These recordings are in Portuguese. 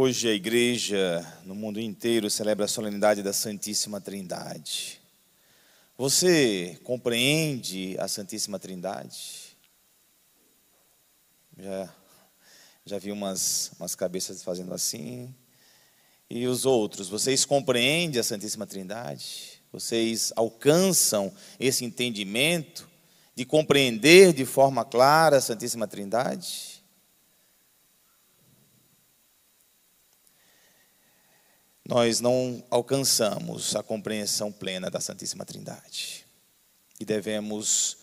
Hoje a igreja no mundo inteiro celebra a solenidade da Santíssima Trindade. Você compreende a Santíssima Trindade? Já, já vi umas, umas cabeças fazendo assim. E os outros, vocês compreendem a Santíssima Trindade? Vocês alcançam esse entendimento de compreender de forma clara a Santíssima Trindade? Nós não alcançamos a compreensão plena da Santíssima Trindade. E devemos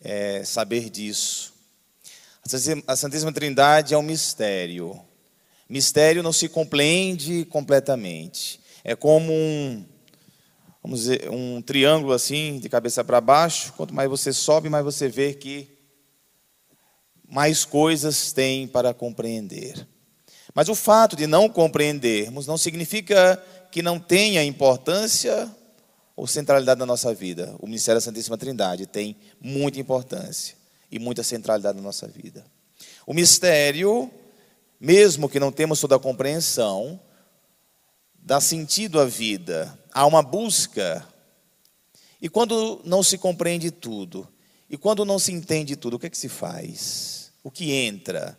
é, saber disso. A Santíssima Trindade é um mistério. Mistério não se compreende completamente. É como um, vamos dizer, um triângulo assim, de cabeça para baixo. Quanto mais você sobe, mais você vê que mais coisas tem para compreender. Mas o fato de não compreendermos não significa que não tenha importância ou centralidade na nossa vida. O ministério da Santíssima Trindade tem muita importância e muita centralidade na nossa vida. O mistério, mesmo que não temos toda a compreensão, dá sentido à vida. Há uma busca. E quando não se compreende tudo, e quando não se entende tudo, o que é que se faz? O que entra?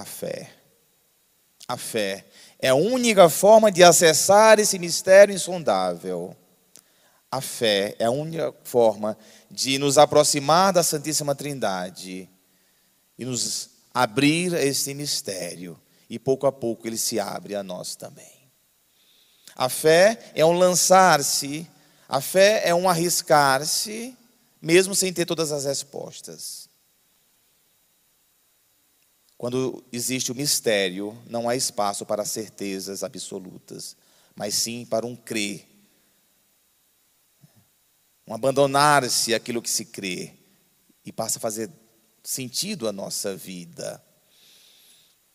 A fé. A fé é a única forma de acessar esse mistério insondável. A fé é a única forma de nos aproximar da Santíssima Trindade e nos abrir a esse mistério. E pouco a pouco ele se abre a nós também. A fé é um lançar-se, a fé é um arriscar-se, mesmo sem ter todas as respostas. Quando existe o mistério, não há espaço para certezas absolutas, mas sim para um crer. Um abandonar-se aquilo que se crê e passa a fazer sentido a nossa vida.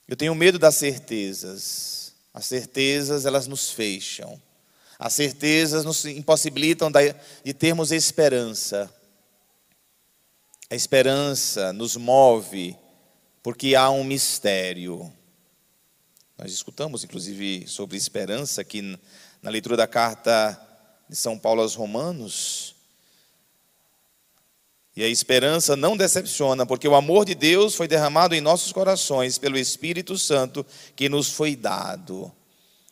Eu tenho medo das certezas. As certezas, elas nos fecham. As certezas nos impossibilitam de termos esperança. A esperança nos move porque há um mistério. Nós escutamos, inclusive, sobre esperança aqui na leitura da carta de São Paulo aos Romanos. E a esperança não decepciona, porque o amor de Deus foi derramado em nossos corações pelo Espírito Santo que nos foi dado.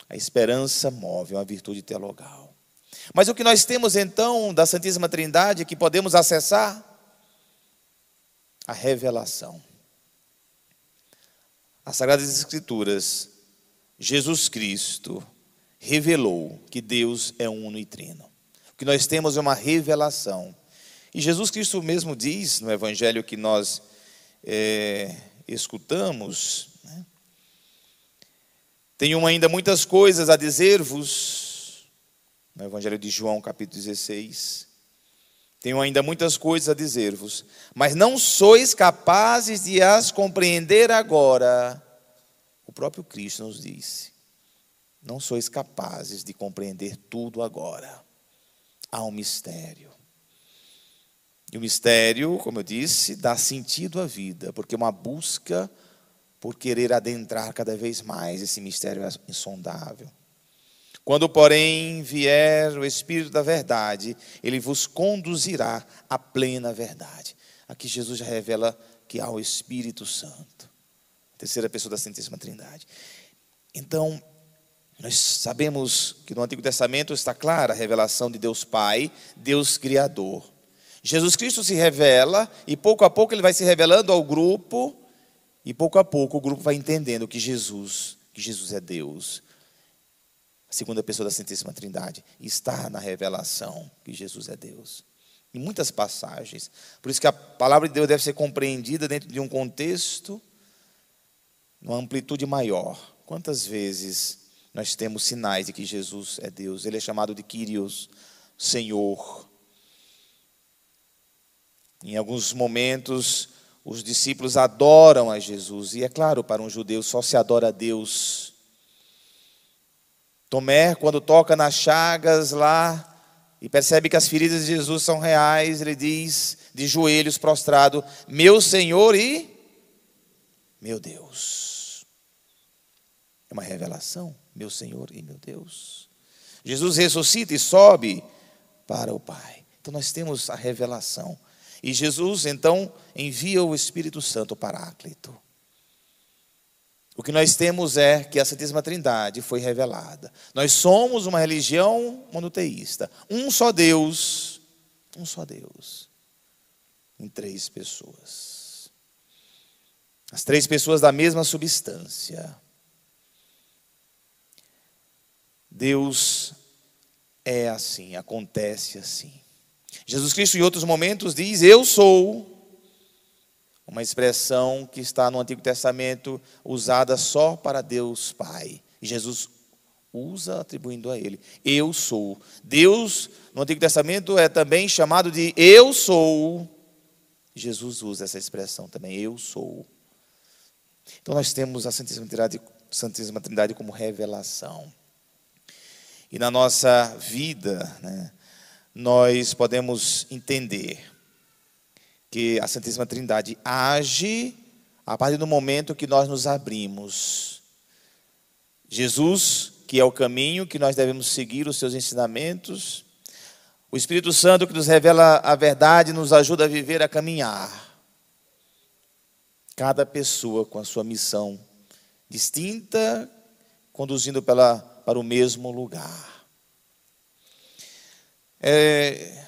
A esperança move, é uma virtude teologal. Mas o que nós temos então da Santíssima Trindade que podemos acessar? A revelação. As Sagradas Escrituras, Jesus Cristo revelou que Deus é uno e trino. O que nós temos é uma revelação. E Jesus Cristo mesmo diz no Evangelho que nós é, escutamos: né? Tenho ainda muitas coisas a dizer-vos, no Evangelho de João, capítulo 16. Tenho ainda muitas coisas a dizer-vos, mas não sois capazes de as compreender agora. O próprio Cristo nos disse: Não sois capazes de compreender tudo agora. Há um mistério. E o mistério, como eu disse, dá sentido à vida, porque é uma busca por querer adentrar cada vez mais esse mistério insondável. Quando, porém, vier o Espírito da verdade, ele vos conduzirá à plena verdade. Aqui Jesus já revela que há o Espírito Santo, a terceira pessoa da Santíssima Trindade. Então, nós sabemos que no Antigo Testamento está clara a revelação de Deus Pai, Deus Criador. Jesus Cristo se revela e pouco a pouco ele vai se revelando ao grupo e pouco a pouco o grupo vai entendendo que Jesus, que Jesus é Deus, segunda pessoa da Santíssima Trindade, está na revelação que Jesus é Deus. Em muitas passagens. Por isso que a palavra de Deus deve ser compreendida dentro de um contexto, numa amplitude maior. Quantas vezes nós temos sinais de que Jesus é Deus? Ele é chamado de Kyrios, Senhor. Em alguns momentos, os discípulos adoram a Jesus, e é claro, para um judeu só se adora a Deus Tomé, quando toca nas chagas lá e percebe que as feridas de Jesus são reais, ele diz, de joelhos prostrado: Meu Senhor e meu Deus. É uma revelação, meu Senhor e meu Deus. Jesus ressuscita e sobe para o Pai. Então nós temos a revelação. E Jesus então envia o Espírito Santo Paráclito. O que nós temos é que a Santíssima Trindade foi revelada. Nós somos uma religião monoteísta. Um só Deus, um só Deus, em três pessoas. As três pessoas da mesma substância. Deus é assim, acontece assim. Jesus Cristo, em outros momentos, diz: Eu sou. Uma expressão que está no Antigo Testamento usada só para Deus Pai. Jesus usa atribuindo a Ele: Eu sou. Deus, no Antigo Testamento, é também chamado de Eu sou. Jesus usa essa expressão também: Eu sou. Então nós temos a Santíssima Trindade, Santíssima Trindade como revelação. E na nossa vida, né, nós podemos entender que a Santíssima Trindade age a partir do momento que nós nos abrimos. Jesus, que é o caminho que nós devemos seguir, os seus ensinamentos. O Espírito Santo, que nos revela a verdade, nos ajuda a viver, a caminhar. Cada pessoa com a sua missão distinta, conduzindo pela para o mesmo lugar. É,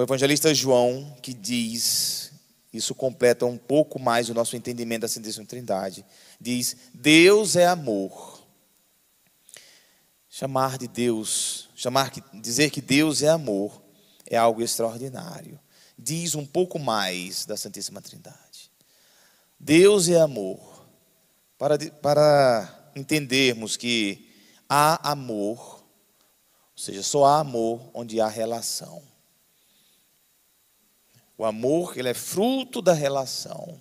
evangelista João que diz, isso completa um pouco mais o nosso entendimento da Santíssima Trindade, diz: Deus é amor. Chamar de Deus, chamar dizer que Deus é amor é algo extraordinário. Diz um pouco mais da Santíssima Trindade. Deus é amor. Para, para entendermos que há amor, ou seja, só há amor onde há relação. O amor, ele é fruto da relação.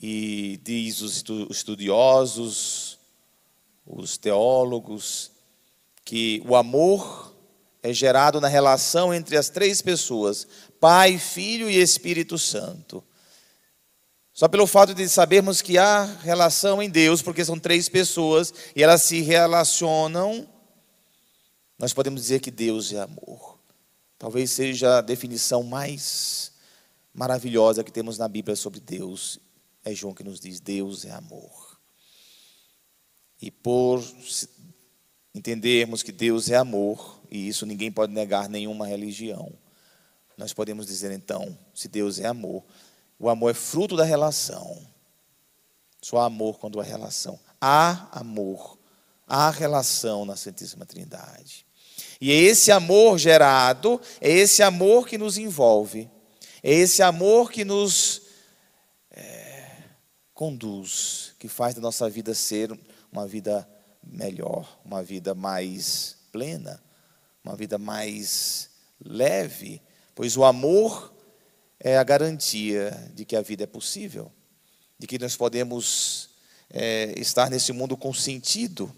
E diz os estudiosos, os teólogos, que o amor é gerado na relação entre as três pessoas, Pai, Filho e Espírito Santo. Só pelo fato de sabermos que há relação em Deus, porque são três pessoas e elas se relacionam, nós podemos dizer que Deus é amor. Talvez seja a definição mais maravilhosa que temos na Bíblia sobre Deus. É João que nos diz: Deus é amor. E por entendermos que Deus é amor, e isso ninguém pode negar nenhuma religião, nós podemos dizer então: se Deus é amor, o amor é fruto da relação. Só há amor quando há relação. Há amor, há relação na Santíssima Trindade. E é esse amor gerado, é esse amor que nos envolve, é esse amor que nos é, conduz, que faz da nossa vida ser uma vida melhor, uma vida mais plena, uma vida mais leve, pois o amor é a garantia de que a vida é possível, de que nós podemos é, estar nesse mundo com sentido.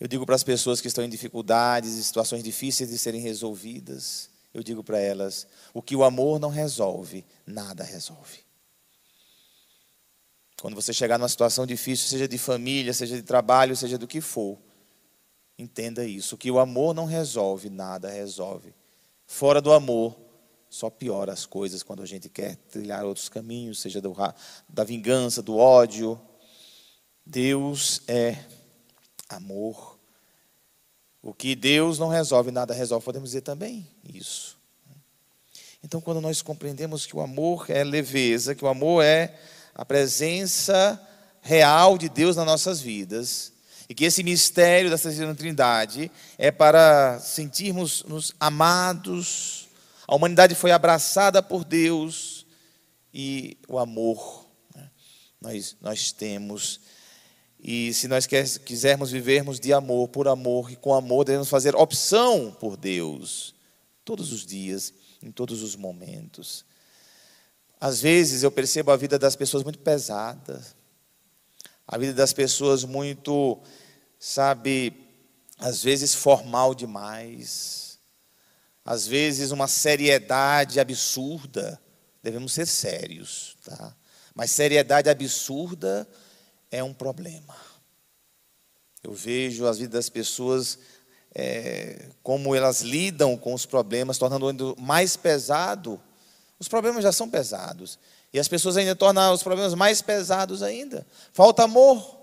Eu digo para as pessoas que estão em dificuldades, em situações difíceis de serem resolvidas, eu digo para elas: o que o amor não resolve, nada resolve. Quando você chegar numa situação difícil, seja de família, seja de trabalho, seja do que for, entenda isso: o que o amor não resolve, nada resolve. Fora do amor, só piora as coisas quando a gente quer trilhar outros caminhos, seja do, da vingança, do ódio. Deus é amor. O que Deus não resolve, nada resolve, podemos dizer também isso. Então, quando nós compreendemos que o amor é leveza, que o amor é a presença real de Deus nas nossas vidas, e que esse mistério da Santíssima Trindade é para sentirmos nos amados, a humanidade foi abraçada por Deus e o amor né, nós, nós temos. E se nós quisermos vivermos de amor, por amor e com amor, devemos fazer opção por Deus, todos os dias, em todos os momentos. Às vezes eu percebo a vida das pessoas muito pesada, a vida das pessoas muito, sabe, às vezes formal demais às vezes uma seriedade absurda. Devemos ser sérios, tá? Mas seriedade absurda é um problema. Eu vejo as vidas das pessoas, é, como elas lidam com os problemas, tornando mais pesado. Os problemas já são pesados. E as pessoas ainda tornam os problemas mais pesados ainda. Falta amor.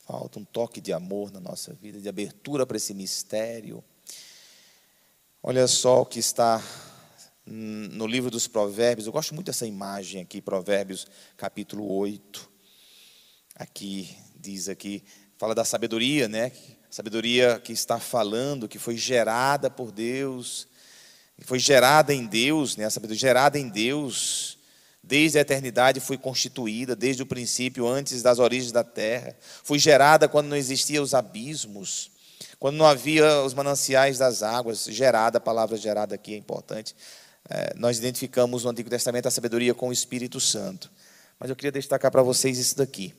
Falta um toque de amor na nossa vida, de abertura para esse mistério. Olha só o que está no livro dos Provérbios. Eu gosto muito dessa imagem aqui, Provérbios capítulo 8. Aqui diz aqui, fala da sabedoria, né? Sabedoria que está falando, que foi gerada por Deus, foi gerada em Deus, né? A sabedoria gerada em Deus, desde a eternidade foi constituída, desde o princípio, antes das origens da terra. Foi gerada quando não existiam os abismos, quando não havia os mananciais das águas. Gerada, a palavra gerada aqui é importante. É, nós identificamos no Antigo Testamento a sabedoria com o Espírito Santo. Mas eu queria destacar para vocês isso daqui.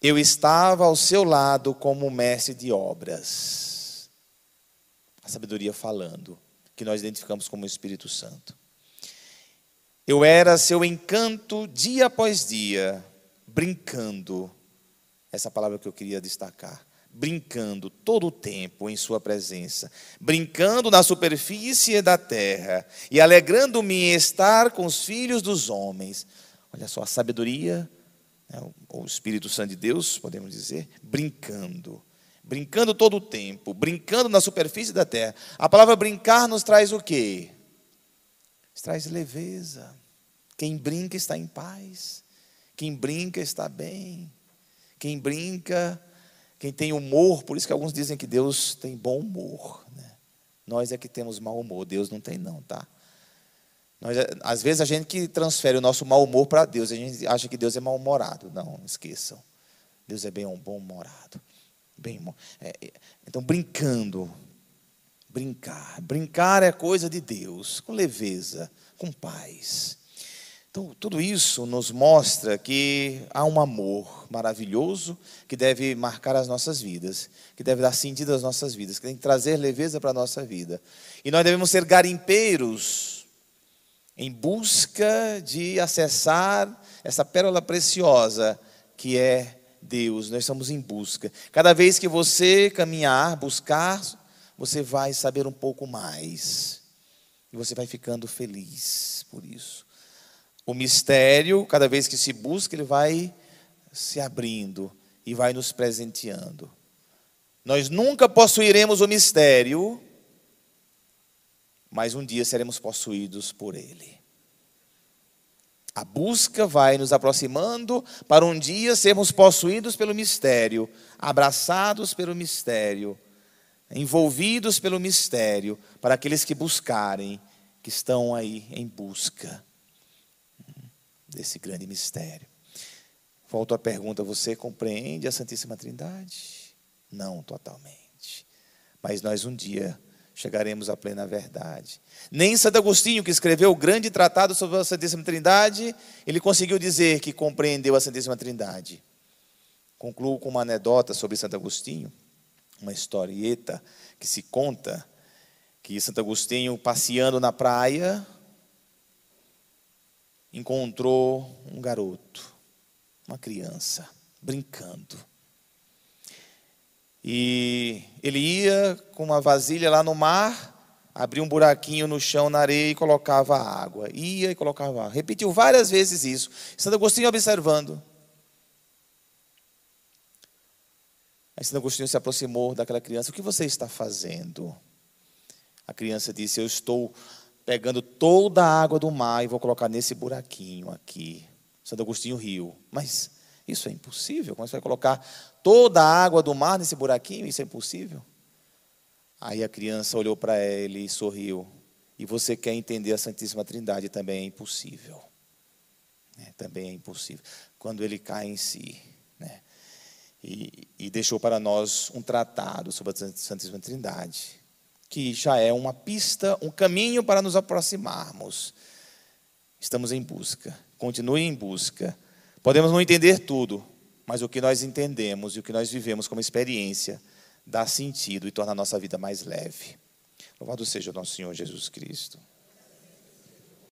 Eu estava ao seu lado como mestre de obras. A sabedoria falando, que nós identificamos como o Espírito Santo. Eu era seu encanto dia após dia, brincando. Essa palavra que eu queria destacar. Brincando todo o tempo em Sua presença, brincando na superfície da terra e alegrando-me em estar com os filhos dos homens. Olha só, a sabedoria, né, o Espírito Santo de Deus, podemos dizer, brincando brincando todo o tempo, brincando na superfície da terra. A palavra brincar nos traz o quê? traz leveza. Quem brinca está em paz. Quem brinca está bem. Quem brinca, quem tem humor, por isso que alguns dizem que Deus tem bom humor. Né? Nós é que temos mau humor, Deus não tem, não, tá? Nós, às vezes a gente que transfere o nosso mau humor para Deus, a gente acha que Deus é mal-humorado. Não, esqueçam. Deus é bem bom-humorado. Bem, é, é, então, brincando, brincar. Brincar é coisa de Deus, com leveza, com paz. Então, tudo isso nos mostra que há um amor maravilhoso que deve marcar as nossas vidas, que deve dar sentido às nossas vidas, que tem que trazer leveza para a nossa vida. E nós devemos ser garimpeiros em busca de acessar essa pérola preciosa que é Deus. Nós estamos em busca. Cada vez que você caminhar, buscar você vai saber um pouco mais. E você vai ficando feliz por isso. O mistério, cada vez que se busca, ele vai se abrindo e vai nos presenteando. Nós nunca possuiremos o mistério, mas um dia seremos possuídos por ele. A busca vai nos aproximando para um dia sermos possuídos pelo mistério, abraçados pelo mistério, envolvidos pelo mistério, para aqueles que buscarem, que estão aí em busca desse grande mistério. Volto à pergunta: você compreende a Santíssima Trindade? Não totalmente. Mas nós um dia chegaremos à plena verdade. Nem Santo Agostinho, que escreveu o grande tratado sobre a Santíssima Trindade, ele conseguiu dizer que compreendeu a Santíssima Trindade. Concluo com uma anedota sobre Santo Agostinho uma historieta que se conta que Santo Agostinho, passeando na praia, encontrou um garoto, uma criança, brincando. E ele ia com uma vasilha lá no mar, abria um buraquinho no chão, na areia e colocava água. Ia e colocava água. Repetiu várias vezes isso. Santo Agostinho observando. Aí Santo Agostinho se aproximou daquela criança: O que você está fazendo? A criança disse: Eu estou pegando toda a água do mar e vou colocar nesse buraquinho aqui. Santo Agostinho riu: Mas isso é impossível. Como você vai colocar toda a água do mar nesse buraquinho? Isso é impossível. Aí a criança olhou para ele e sorriu. E você quer entender a Santíssima Trindade também é impossível. É, também é impossível. Quando ele cai em si. Né? e, e deixou para nós um tratado sobre a Santíssima Trindade, que já é uma pista, um caminho para nos aproximarmos. Estamos em busca, continue em busca. Podemos não entender tudo, mas o que nós entendemos e o que nós vivemos como experiência dá sentido e torna a nossa vida mais leve. Louvado seja o nosso Senhor Jesus Cristo.